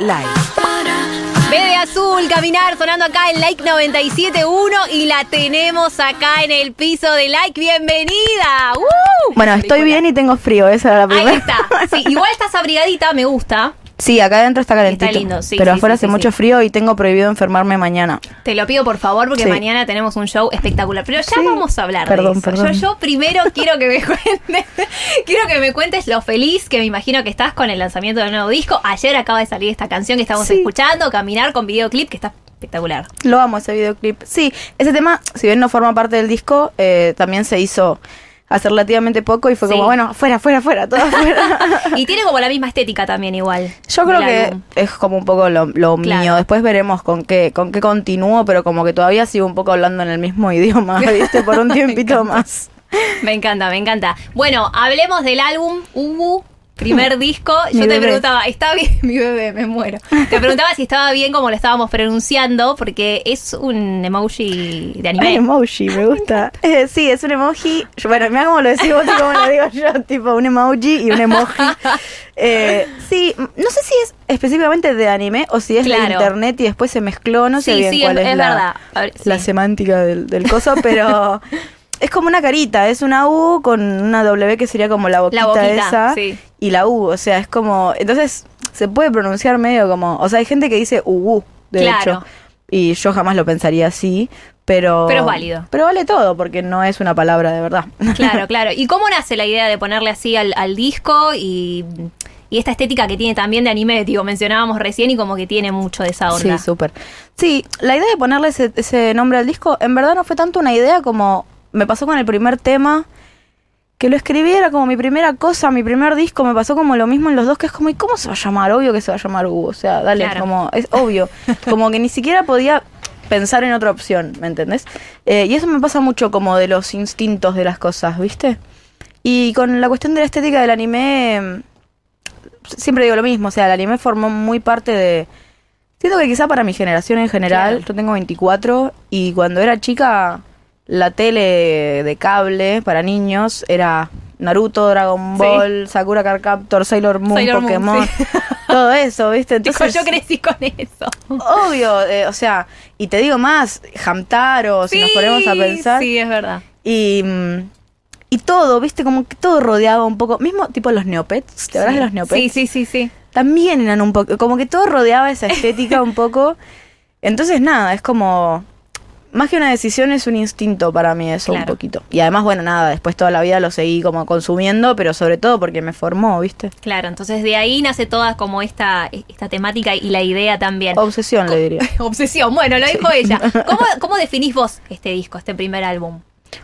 Like. Ve de azul, caminar, sonando acá en Like 97.1 y la tenemos acá en el piso de Like. ¡Bienvenida! ¡Uh! Bueno, estoy bien y tengo frío, esa era la primera. Ahí está. Sí, igual estás abrigadita, me gusta. Sí, acá adentro está calentito. Está lindo, sí, Pero sí, afuera sí, hace sí, mucho frío y tengo prohibido enfermarme mañana. Te lo pido por favor porque mañana tenemos un show espectacular. Pero ya vamos a hablar Perdón, de eso. perdón. Yo, yo primero quiero que me cuentes, quiero que me cuentes lo feliz que me imagino que estás con el lanzamiento del nuevo disco. Ayer acaba de salir esta canción que estamos escuchando, Caminar con videoclip, que está espectacular. Lo amo ese videoclip. Sí, ese tema, si bien no forma parte del disco, eh, también se hizo hace relativamente poco y fue Sí. como, bueno, fuera, fuera, fuera, todo afuera. Y tiene como la misma estética también igual. Yo creo que álbum. es como un poco lo, lo Claro. mío. Después veremos con qué, con qué continúo, pero como que todavía sigo un poco hablando en el mismo idioma, ¿viste? Por un tiempito más. Me encanta, me encanta. Bueno, hablemos del álbum Ubu, primer disco. Yo Mi te bebé. preguntaba, ¿está bien? Mi bebé, me muero. Te preguntaba si estaba bien como lo estábamos pronunciando, porque es un emoji de Un anime. emoji, me gusta. Eh, sí, es un emoji. Yo- Bueno, mira cómo lo decís vos y cómo lo digo yo. Tipo, un emoji y un emoji. Eh, sí, no sé si es específicamente de anime o si es de Claro. internet y después se mezcló. No sé Sí, bien sí, cuál es- es, la, verdad. Ver, la sí. semántica del, del coso, pero es como una carita. Es una U con una W que sería como la boquita, boquita, esa. sí. Y la U, o sea, es como. Entonces se puede pronunciar medio como. O sea, hay gente que dice UU, de Claro. hecho. Y yo jamás lo pensaría así, pero... Pero es válido. Pero vale todo, porque no es una palabra de verdad. Claro, claro. ¿Y cómo nace la idea de ponerle así al, al disco y, y esta estética que tiene también de anime? Digo, mencionábamos recién y como que tiene mucho de esa onda. Sí, súper. Sí, la idea de ponerle ese, ese nombre al disco, en verdad no fue tanto una idea como me pasó con el primer tema, que lo escribí era como mi primera cosa, mi primer disco, me pasó como lo mismo en los dos, que es como, ¿y cómo se va a llamar? Obvio que se va a llamar Hugo, o sea, dale, Claro. como, es obvio, como que ni siquiera podía pensar en otra opción, ¿me entendés? Eh, y eso me pasa mucho como de los instintos de las cosas, ¿viste? Y con la cuestión de la estética del anime, mm, siempre digo lo mismo, o sea, el anime formó muy parte de... Siento que quizá para mi generación en general, Claro. yo tengo 24 y cuando era chica la tele de cable para niños era Naruto, Dragon Sí. Ball, Sakura Card Captor, Sailor Moon, Sailor Moon, Pokémon, sí. todo eso, ¿viste? Dijo, Entonces, yo crecí con eso. obvio, eh, o sea, y te digo más, Hamtaro, si nos ponemos a pensar, Sí, es verdad. y, mm, y todo, ¿viste? Como que todo rodeaba un poco, mismo tipo los Neopets, ¿te acuerdas Sí. de los Neopets? Sí, sí, sí, sí. también eran un poco, como que todo rodeaba esa estética un poco. Entonces, nada, es como, más que una decisión, es un instinto para mí eso un poquito. Y además, bueno, nada, después toda la vida lo seguí como consumiendo, pero sobre todo porque me formó, ¿viste? Claro, entonces de ahí nace toda como esta, esta temática y la idea también. Obsesión, le diría. Obsesión, bueno, lo dijo ella. ¿Cómo, ¿Cómo definís vos este disco, este primer álbum?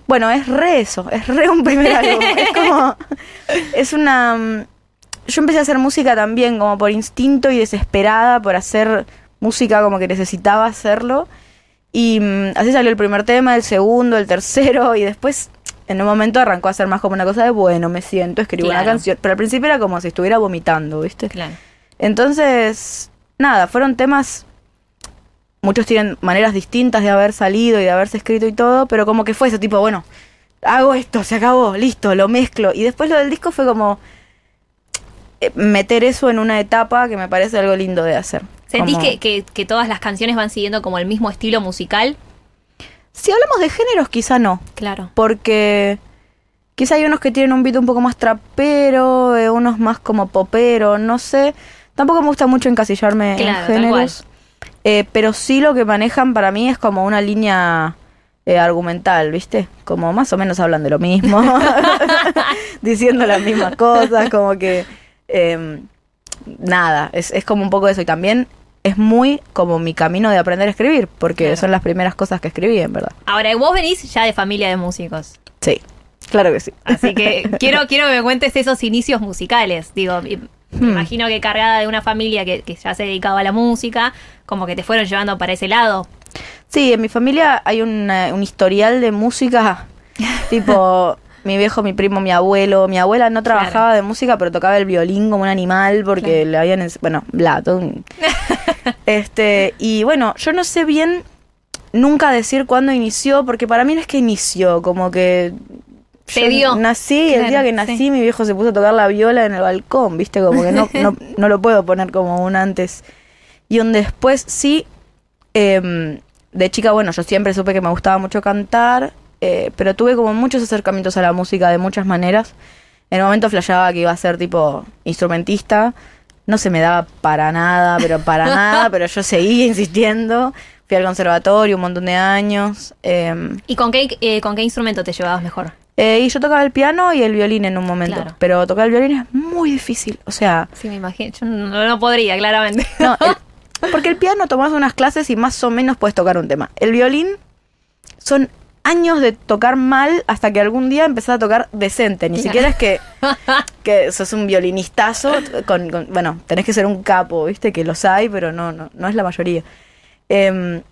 Bueno, es re eso, es re un primer álbum. Es como, es una... mm, Yo empecé a hacer música también como por instinto y desesperada por hacer música como que necesitaba hacerlo. Y mm, así salió el primer tema, el segundo, el tercero y después en un momento arrancó a ser más como una cosa de, bueno, me siento, escribo una canción. Pero al principio era como si estuviera vomitando, ¿viste? Claro. Entonces, nada, fueron temas. Muchos tienen maneras distintas de haber salido y de haberse escrito y todo, pero como que fue ese tipo, bueno, hago esto, se acabó, listo, lo mezclo. Y después lo del disco fue como meter eso en una etapa que me parece algo lindo de hacer. ¿Sentís Como- que, que- que todas las canciones van siguiendo como el mismo estilo musical? Si hablamos de géneros, quizá no, Claro. porque quizá hay unos que tienen un beat un poco más trapero, eh, unos más como popero, no sé. Tampoco me gusta mucho encasillarme Claro, en géneros. Eh, pero sí lo que manejan para mí es como una línea eh, argumental, ¿viste? Como más o menos hablan de lo mismo, diciendo las mismas cosas, como que eh, nada, es, es como un poco eso. Y también es muy como mi camino de aprender a escribir, porque Claro. son las primeras cosas que escribí, en verdad. Ahora, vos venís ya de familia de músicos. Sí, claro que sí. Así que quiero, quiero que me cuentes esos inicios musicales. Digo, me Hmm. imagino que cargada de una familia que, que ya se dedicaba a la música, como que te fueron llevando para ese lado. Sí, en mi familia hay una- un historial de música, tipo mi viejo, mi primo, mi abuelo. Mi abuela no trabajaba de música, pero tocaba el violín como un animal porque le habían... Bueno, bla, todo un- Este, y bueno, yo no sé bien nunca decir cuándo inició, porque para mí no es que inició, como que Se dio. Nací, el día que sí. nací, mi viejo se puso a tocar la viola en el balcón, ¿viste? Como que no, no, no lo puedo poner como un antes y un después. Sí, em, de chica, bueno, yo siempre supe que me gustaba mucho cantar, eh, pero tuve como muchos acercamientos a la música de muchas maneras. En el momento flasheaba que iba a ser tipo instrumentista. No se me daba para nada, pero para nada, pero yo seguía insistiendo. Fui al conservatorio un montón de años. em, ¿Y con qué, eh, con qué instrumento te llevabas mejor? eh, y yo tocaba el piano y el violín en un momento. Claro. Pero tocar el violín es muy difícil. O sea, Sí, me imagino. Yo no, no podría, claramente. no, el- porque el piano tomás unas clases y más o menos puedes tocar un tema. El violín son años de tocar mal hasta que algún día empezás a tocar decente. Ni siquiera es que, que sos un violinistazo. Con, con- bueno, tenés que ser un capo, ¿viste? Que los hay, pero no, no, no es la mayoría. Em,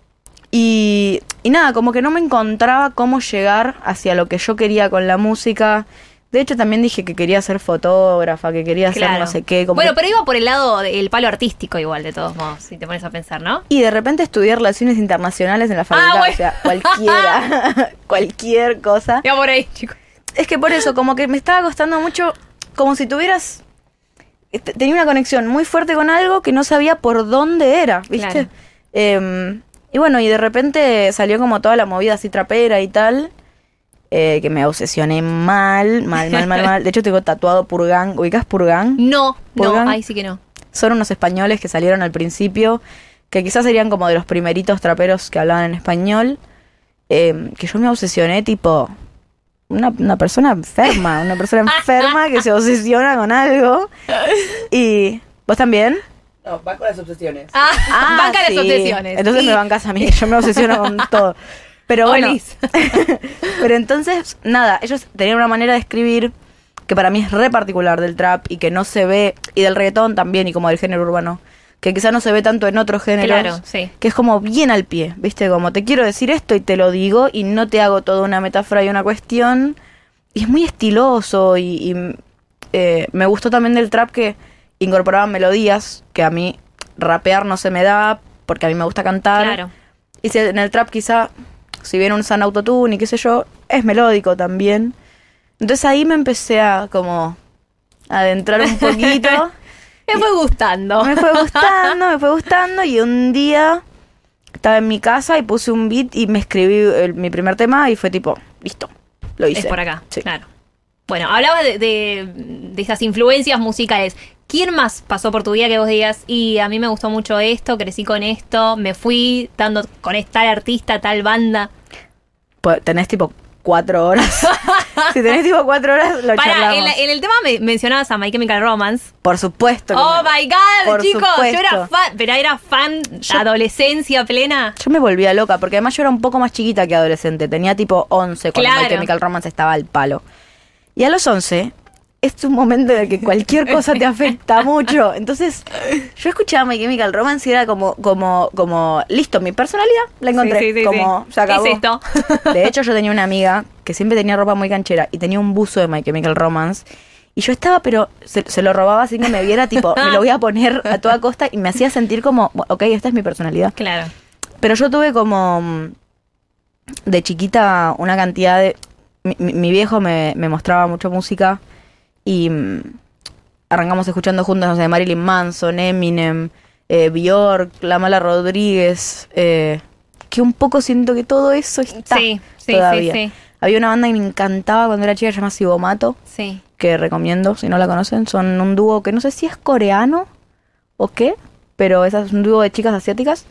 y, y nada, como que no me encontraba cómo llegar hacia lo que yo quería con la música. De hecho, también dije que quería ser fotógrafa, que quería Claro. no sé qué. como bueno, que- pero iba por el lado del palo artístico igual, de todos modos, si te pones a pensar, ¿no? Y de repente estudié relaciones internacionales en la facultad. Ah, bueno. O sea, cualquiera, cualquier cosa. Iba por ahí, chicos. Es que por eso, como que me estaba costando mucho, como si tuvieras... Tenía una conexión muy fuerte con algo que no sabía por dónde era, ¿viste? Claro. Em, y bueno, y de repente salió como toda la movida así trapera y tal. Eh, que me obsesioné mal, mal, mal, mal, mal. De hecho, tengo tatuado Purgan. ¿Ubicas Purgan? No, no, ahí sí que no. son unos españoles que salieron al principio, que quizás serían como de los primeritos traperos que hablaban en español, eh, que yo me obsesioné tipo una, una persona enferma, una persona enferma que se obsesiona con algo. Y vos también. No, con las obsesiones. Ah, banca sí. las obsesiones. Entonces Y- me bancas a mí, yo me obsesiono con todo. Pero bueno, Olis. pero entonces, nada, ellos tenían una manera de escribir que para mí es re particular del trap y que no se ve, y del reggaetón también, y como del género urbano, que quizá no se ve tanto en otros géneros. Claro, sí. Que es como bien al pie, ¿viste? Como te quiero decir esto y te lo digo y no te hago toda una metáfora y una cuestión. Y es muy estiloso y, y, eh, me gustó también del trap que incorporaban melodías que a mí rapear no se me da porque a mí me gusta cantar. Claro. Y si en el trap quizá, si bien un san autotune y qué sé yo, es melódico también. Entonces ahí me empecé a como adentrar un poquito. Me fue gustando. me fue gustando, me fue gustando y un día estaba en mi casa y puse un beat y me escribí el- mi primer tema y fue tipo, listo, lo hice. Es por acá, Sí. claro. Bueno, hablabas de, de, de esas influencias musicales. ¿Quién más pasó por tu vida que vos digas, y a mí me gustó mucho esto, crecí con esto, me fui dando con tal artista, tal banda? Pues, tenés tipo cuatro horas. si tenés tipo cuatro horas, lo Para, charlamos. en, la- en el tema me mencionabas a My Chemical Romance. Por supuesto. que Oh me- my god, Por chicos, yo era fan, pero era fan Yo- adolescencia plena. Yo me volvía loca, porque además yo era un poco más chiquita que adolescente. Tenía tipo 11 cuando Claro. My Chemical Romance estaba al palo. Y a los 11 es un momento en el que cualquier cosa te afecta mucho. Entonces, yo escuchaba My Chemical Romance y era como, como, como, listo, mi personalidad la encontré. Sí, sí, sí, como, se acabó. Es esto. De hecho, yo tenía una amiga que siempre tenía ropa muy canchera y tenía un buzo de My Chemical Romance. Y yo estaba, pero se, se lo robaba sin que me viera, tipo, me lo voy a poner a toda costa y me hacía sentir como, ok, esta es mi personalidad. Claro. Pero yo tuve como mm, de chiquita una cantidad de... Mi, mi- viejo me, me mostraba mucha música y mm, arrancamos escuchando juntos, no sé, Marilyn Manson, Eminem, eh, Bjork, La Mala Rodríguez, eh, que un poco siento que todo eso está Sí, sí, todavía. sí, sí. Había una banda que me encantaba cuando era chica, se llama Sibomato, Sí. que recomiendo si no la conocen. Son un dúo que no sé si es coreano o qué, pero es un dúo de chicas asiáticas.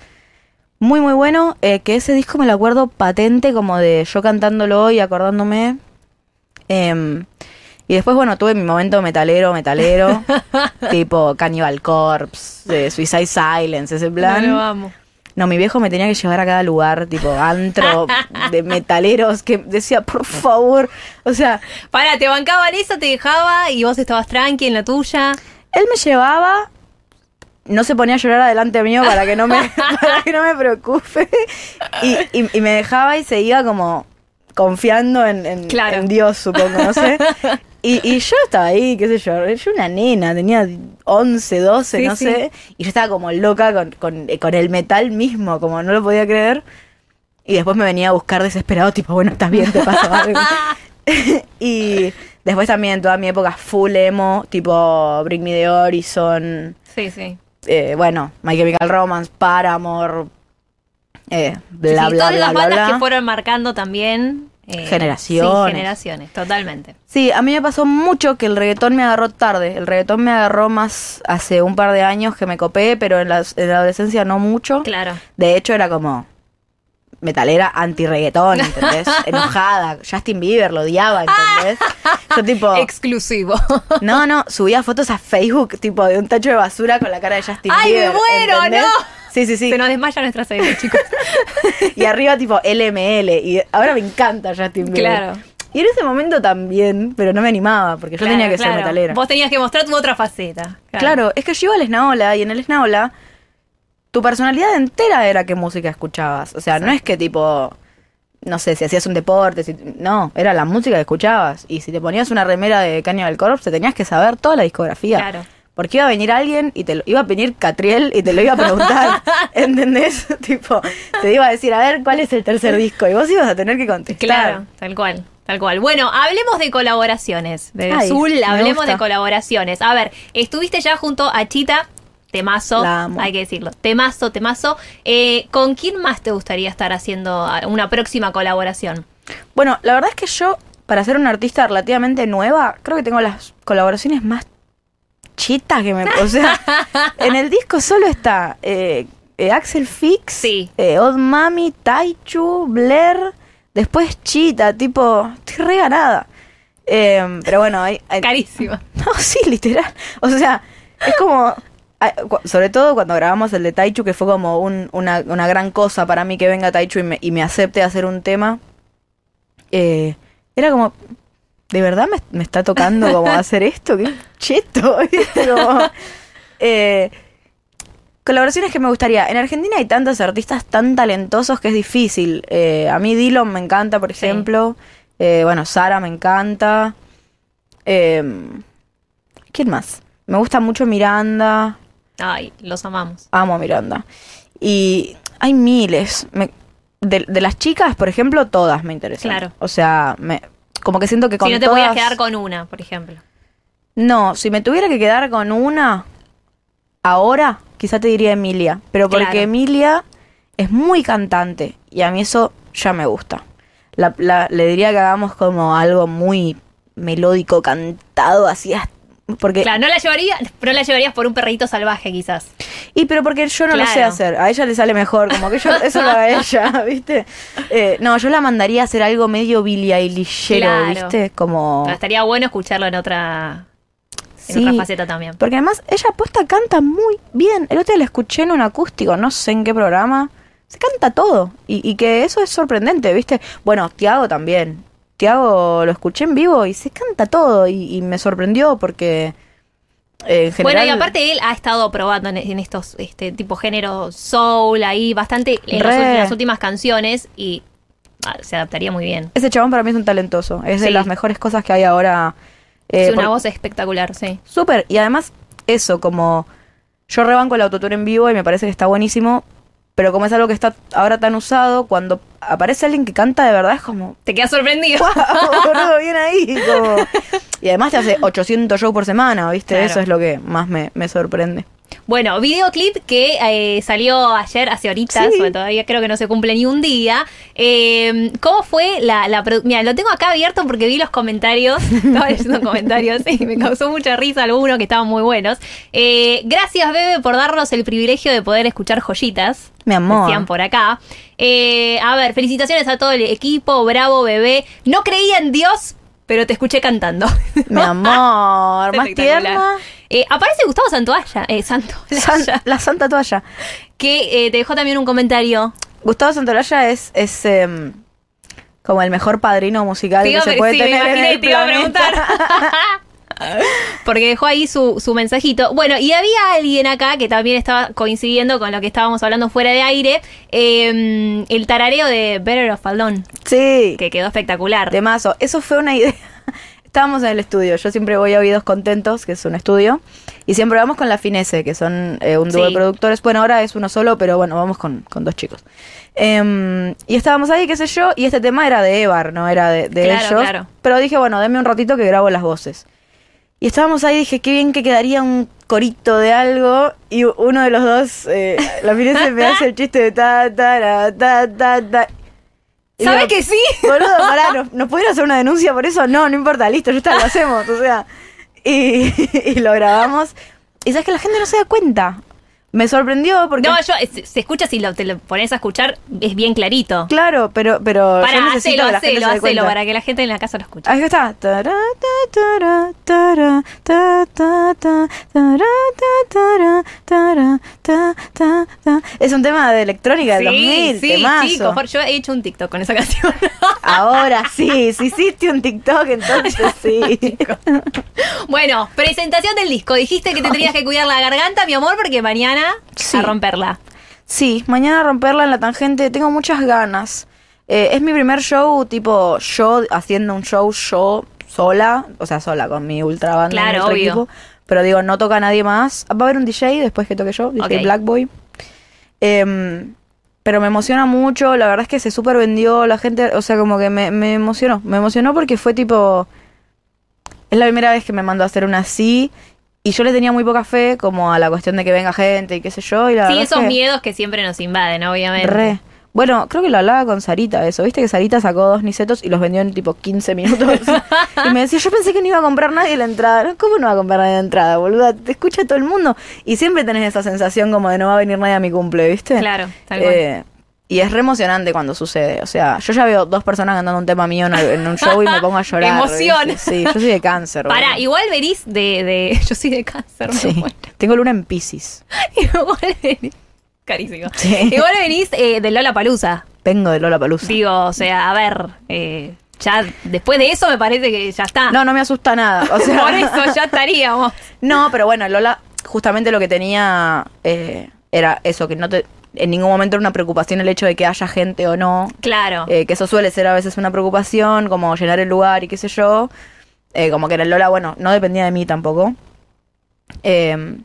Muy, muy bueno. eh, que ese disco me lo acuerdo patente, como de yo cantándolo y acordándome. Em, y después, bueno, tuve mi momento metalero, metalero. tipo Cannibal Corpse, de Suicide Silence, ese plan. No amo. No, mi viejo me tenía que llevar a cada lugar, tipo antro de metaleros, que decía, por favor. O sea, Para, te bancaban eso, te dejaba y vos estabas tranqui en la tuya. él me llevaba, no se ponía a llorar adelante mío para que no me, para que no me preocupe. Y, y- y me dejaba y se iba como confiando en, en- Claro. en Dios, supongo, no sé. Y, y yo estaba ahí, qué sé yo, yo una nena, tenía 11, 12, Sí, no sí. sé. Y yo estaba como loca con, con, con el metal mismo, como no lo podía creer. Y después me venía a buscar desesperado, tipo, bueno, estás bien, te pasó algo. y después también toda mi época full emo, tipo Bring Me the Horizon, Sí, sí. eh, bueno, My Chemical Romance, Paramore, eh, bla, sí, bla, todas bla, las bla, bandas bla. que fueron marcando también. Eh, Generaciones. Sí, generaciones, totalmente. Sí, a mí me pasó mucho que el reggaetón me agarró tarde. El reggaetón me agarró más hace un par de años que me copé, pero en la, en la adolescencia no mucho. Claro. De hecho, era como metalera anti-reggaetón, ¿entendés? Enojada. Justin Bieber lo odiaba, ¿entendés? Yo tipo... Exclusivo. No, no, subía fotos a Facebook, tipo, de un tacho de basura con la cara de Justin ¡Ay, me Bieber. muero, ¿entendés? no! Sí, sí, sí. Se nos desmaya nuestra serie, chicos. Y arriba, tipo, LML. Y ahora me encanta Justin Bieber. Claro. Y en ese momento también, pero no me animaba, porque yo tenía que claro. ser metalera. Vos tenías que mostrar tu otra faceta. Claro, es que yo iba al Esnaola y en el Esnaola tu personalidad entera era qué música escuchabas. O sea, no es que tipo, no sé, si hacías un deporte, si, no, era la música que escuchabas. Y si te ponías una remera de Cannibal Corpse, te tenías que saber toda la discografía. Claro. Porque iba a venir alguien y te lo, iba a venir Catriel y te lo iba a preguntar, ¿entendés? tipo, te iba a decir, a ver, ¿cuál es el tercer disco? Y vos ibas a tener que contestar. Claro, tal cual. Tal cual. Bueno, hablemos de colaboraciones. Bebé Ay, Azul, me hablemos de colaboraciones. A ver, estuviste ya junto a Chita, temazo, hay que decirlo. Temazo, temazo. Eh, ¿Con quién más te gustaría estar haciendo una próxima colaboración? Bueno, la verdad es que yo, para ser una artista relativamente nueva, creo que tengo las colaboraciones más chitas que me... O sea, en el disco solo está eh, eh, Axel Fix, Sí. eh, Odd Mami, Taichu, Blair, después Chita, tipo, estoy re ganada. Eh, pero bueno, hay... hay- Carísima. no, sí, literal. O sea, es como. ah, Sobre todo cuando grabamos el de Taichu, que fue como un- una, una gran cosa para mí que venga Taichu y me, y me acepte hacer un tema. eh, era como. ¿De verdad me, me está tocando como hacer esto? ¡Qué cheto! eh, colaboraciones que me gustaría. En Argentina hay tantos artistas tan talentosos que es difícil. Eh, a mí Dillon me encanta, por Sí. ejemplo. Eh, bueno, Sara me encanta. Eh, ¿Quién más? Me gusta mucho Miranda. Ay, los amamos. Amo a Miranda. Y hay miles. Me- de, de las chicas, por ejemplo, todas me interesan. Claro. O sea, me, como que siento que con Si no te todas... podías quedar con una, por ejemplo. No, si me tuviera que quedar con una ahora, quizá te diría Emilia. Pero porque Claro. Emilia es muy cantante y a mí eso ya me gusta. La- la- le diría que hagamos como algo muy melódico, cantado, así hasta- Porque, Claro, no la llevarías, no la llevarías por un perrito salvaje, quizás. Y pero porque yo no lo sé Claro. hacer, a ella le sale mejor, como que yo, eso lo haga ella, ¿viste? Eh, no, yo la mandaría a hacer algo medio Billie Eilishero, Claro. ¿viste? Como... Pero estaría bueno escucharlo en otra, en Sí. otra faceta también. Porque además ella apuesta canta muy bien. El otro día la escuché en un acústico, no sé en qué programa. Se canta todo. Y, y que eso es sorprendente, ¿viste? Bueno, Tiago también. Tiago lo escuché en vivo y se canta todo. Y, y me sorprendió porque en general... Bueno, y aparte él ha estado probando en, en estos este tipo género soul ahí bastante en, los ulti- las últimas canciones y ah, se adaptaría muy bien. Ese chabón para mí es un talentoso. Es de las mejores cosas que hay ahora. eh, es una por- voz espectacular, sí. Súper. Y además, eso, como. Yo rebanco el autotune en vivo y me parece que está buenísimo. Pero como es algo que está ahora tan usado, cuando aparece alguien que canta de verdad es como. Te quedas sorprendido. ¡Wow! boludo, bien ahí. como- Y además te hace 800 shows por semana, ¿viste? Claro. Eso es lo que más me, me sorprende. Bueno, videoclip que eh, salió ayer, hace horitas, Sí. todavía creo que no se cumple ni un día. Eh, ¿Cómo fue la, la Mira, lo tengo acá abierto porque vi los comentarios. Estaba leyendo comentarios y me causó mucha risa algunos que estaban muy buenos. Eh, gracias, Bebe, por darnos el privilegio de poder escuchar joyitas. Mi amor. Decían por acá. A ver, felicitaciones a todo el equipo. Bravo, bebé. No creía en Dios, pero te escuché cantando. Mi amor, más tierna. Eh, aparece Gustavo Santoalla. Eh, Santoalla. San- la santa toalla. que eh, te dejó también un comentario. Gustavo Santolaya es, es em, como el mejor padrino musical que se puede sí, me tener en el te iba a planeta. preguntar. Porque dejó ahí su, su mensajito. Bueno, y había alguien acá que también estaba coincidiendo con lo que estábamos hablando fuera de aire. eh, el tarareo de Better of Alone, Sí, que quedó espectacular. de mazo. Eso fue una idea. Estábamos en el estudio. Yo siempre voy a Oídos Contentos, que es un estudio. Y siempre vamos con la Finese, que son eh, un dúo Sí. de productores. Bueno, ahora es uno solo, pero bueno, vamos con, con dos chicos. Em, y estábamos ahí, qué sé yo, y este tema era de Evar, no era de, de Claro, ellos. claro. Pero dije, bueno, deme un ratito que grabo las voces. Y estábamos ahí, dije, qué bien que quedaría un corito de algo. Y uno de los dos, eh, la Finese me hace el chiste de ta, ta, ta, ta, ta. ¿Sabes que sí? Boludo, pará, ¿nos, ¿nos pudieron hacer una denuncia por eso? No, no importa, listo, ya está, lo hacemos, o sea. Y, y lo grabamos. Y sabes que la gente no se da cuenta. Me sorprendió porque. No, yo, se, se escucha si lo, te lo pones a escuchar, es bien clarito. Claro, pero, pero yo Para, necesito hacelo, hacelo, hacelo, para que la gente en la casa lo escuche. Ahí está. Es un tema de electrónica del 2000, sí, temazo. chicos, por- yo he hecho un TikTok con esa canción. Ahora sí, si hiciste un TikTok, entonces sí. bueno, presentación del disco. Dijiste que te tenías que cuidar la garganta, mi amor, porque mañana Sí. a romperla. Sí, mañana romperla en la tangente, tengo muchas ganas. Eh, es mi primer show, tipo yo haciendo un show yo sola, o sea, sola con mi ultra banda, Claro, obvio. equipo. Pero digo, no toca nadie más. Va a haber un DJ después que toque yo, DJ Ok. Black Boy. Em, pero me emociona mucho, la verdad es que se súper vendió, la gente, o sea, como que me, me emocionó. Me emocionó porque fue tipo... Es la primera vez que me mandó a hacer una así. Y yo le tenía muy poca fe como a la cuestión de que venga gente y qué sé yo. Y la Sí, es esos que- miedos que siempre nos invaden, obviamente. Re. Bueno, creo que lo hablaba con Sarita eso. Viste que Sarita sacó dos nicetos y los vendió en tipo 15 minutos. y me decía, yo pensé que no iba a comprar nadie la entrada. ¿Cómo no va a comprar nadie la entrada, boluda? Te escucha todo el mundo. Y siempre tenés esa sensación como de no va a venir nadie a mi cumple, ¿viste? Claro, tal cual. Eh, y es re emocionante cuando sucede. O sea, yo ya veo dos personas cantando un tema mío en, en un show y me pongo a llorar. Emoción. ¿viste? Sí, yo soy de cáncer. Para, igual venís de, de- Yo soy de cáncer, Sí. Tengo luna en Pisces. Igual venís. Carísimo. Sí. Igual venís eh, de Lola Palusa. Vengo de Lola Palusa. Digo, o sea, a ver. eh, ya después de eso me parece que ya está. No, no me asusta nada. O sea, Por eso ya estaríamos. No, pero bueno, Lola justamente lo que tenía eh, era eso, que no te, en ningún momento era una preocupación el hecho de que haya gente o no. Claro. Eh, que eso suele ser a veces una preocupación, como llenar el lugar y qué sé yo. Eh, como que el Lola, bueno, no dependía de mí tampoco. Eh,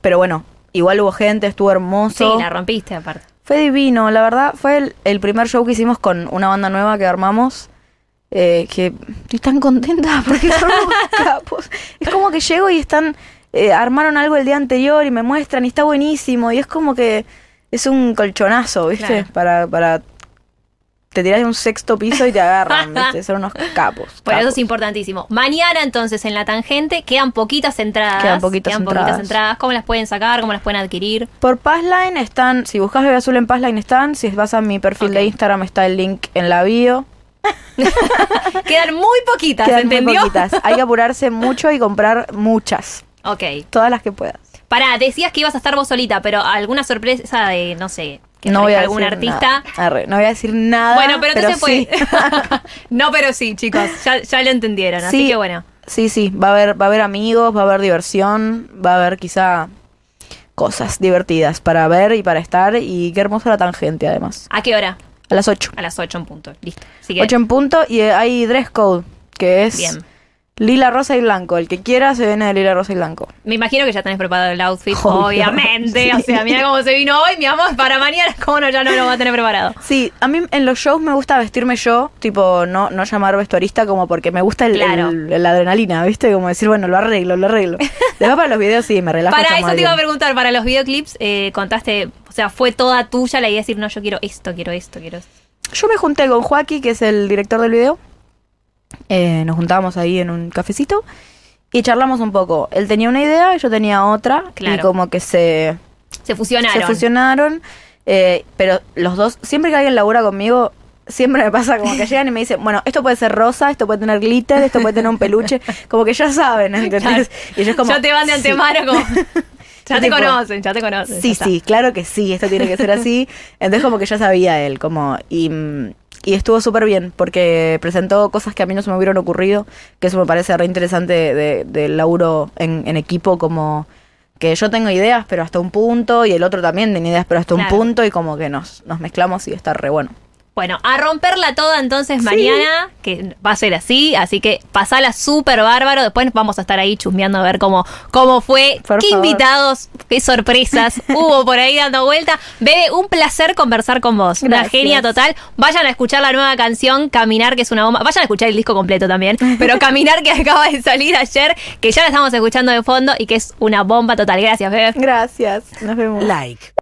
pero bueno, igual hubo gente, estuvo sí, hermoso. la rompiste aparte. Fue divino, la verdad. Fue el, el primer show que hicimos con una banda nueva que armamos. eh, que estoy tan contenta porque son capos. Es como que llego y están. eh, armaron algo el día anterior y me muestran y está buenísimo. Y es como que es un colchonazo, ¿viste? Claro. Para, para. Te tirás de un sexto piso y te agarran, ¿viste? Son unos capos. Por eso es importantísimo. Mañana entonces en la tangente quedan poquitas entradas. Quedan poquitas entradas. entradas. ¿Cómo las pueden sacar? ¿Cómo las pueden adquirir? Por Passline están, si buscas Bebé Azul en Passline están, si vas a mi perfil de Instagram está el link en la bio. Quedan muy poquitas, Quedan muy ¿entendió? poquitas. Hay que apurarse mucho y comprar muchas. Ok. Todas las que puedas. Pará, decías que ibas a estar vos solita, pero alguna sorpresa de, no sé, que no voy a algún decir artista. nada. Arre, no voy a decir nada. Bueno, pero entonces sí. fue. no, pero sí, chicos, ya, ya lo entendieron, así Sí. que bueno. Sí, sí, va a haber, va a haber amigos, va a haber diversión, va a haber quizá cosas divertidas para ver y para estar. Y qué hermosa la tangente, además. ¿A qué hora? A las 8. A las 8 en punto. Listo. Así que, 8 en punto y hay dress code, que es Bien. Lila, rosa y blanco. El que quiera se viene de lila, rosa y blanco. me imagino que ya tenés preparado el outfit, Obvio. obviamente. Sí. O sea, mira cómo se vino hoy, mi amor, para mañana, cómo no, ya no lo va a tener preparado. Sí, a mí en los shows me gusta vestirme yo, tipo, no, no llamar vestuarista como porque me gusta el, Claro. el- adrenalina, ¿viste? Como decir, bueno, lo arreglo, lo arreglo. Después para los videos sí, me relajo. Para eso te iba a preguntar, para los videoclips, eh, contaste, o sea, fue toda tuya la idea de decir, no, yo quiero esto, quiero esto, quiero esto. Yo me junté con Joaquín, que es el director del video. Eh, nos juntábamos ahí en un cafecito y charlamos un poco. Él tenía una idea, yo tenía otra. Y como que se, Se fusionaron. se fusionaron. eh, pero los dos, siempre que alguien labura conmigo, siempre me pasa como que llegan y me dicen, bueno, esto puede ser rosa, esto puede tener glitter, esto puede tener un peluche. Como que ya saben, ¿entendés? Y es como, ya te van de sí. antemano como... ya te tipo, conocen, ya te conocen. Sí, sí, claro que sí, esto tiene que ser así. Entonces como que ya sabía él, como... Y, mm, y estuvo súper bien, porque presentó cosas que a mí no se me hubieran ocurrido, que eso me parece re interesante de- del laburo en, en equipo, como que yo tengo ideas, pero hasta un punto, y el otro también tiene ideas, pero hasta Claro. un punto, y como que nos, nos mezclamos y está re bueno. Bueno, a romperla toda entonces mañana, que va a ser así, así que pasala súper bárbaro. Después vamos a estar ahí chusmeando a ver cómo, cómo fue, Por qué favor. invitados, qué sorpresas hubo por ahí dando vuelta. Bebe, un placer conversar con vos. Una Gracias. genia total. Vayan a escuchar la nueva canción, Caminar, que es una bomba. Vayan a escuchar el disco completo también, pero Caminar, que acaba de salir ayer, que ya la estamos escuchando de fondo y que es una bomba total. Gracias, Bebe. Gracias. Nos vemos. Like.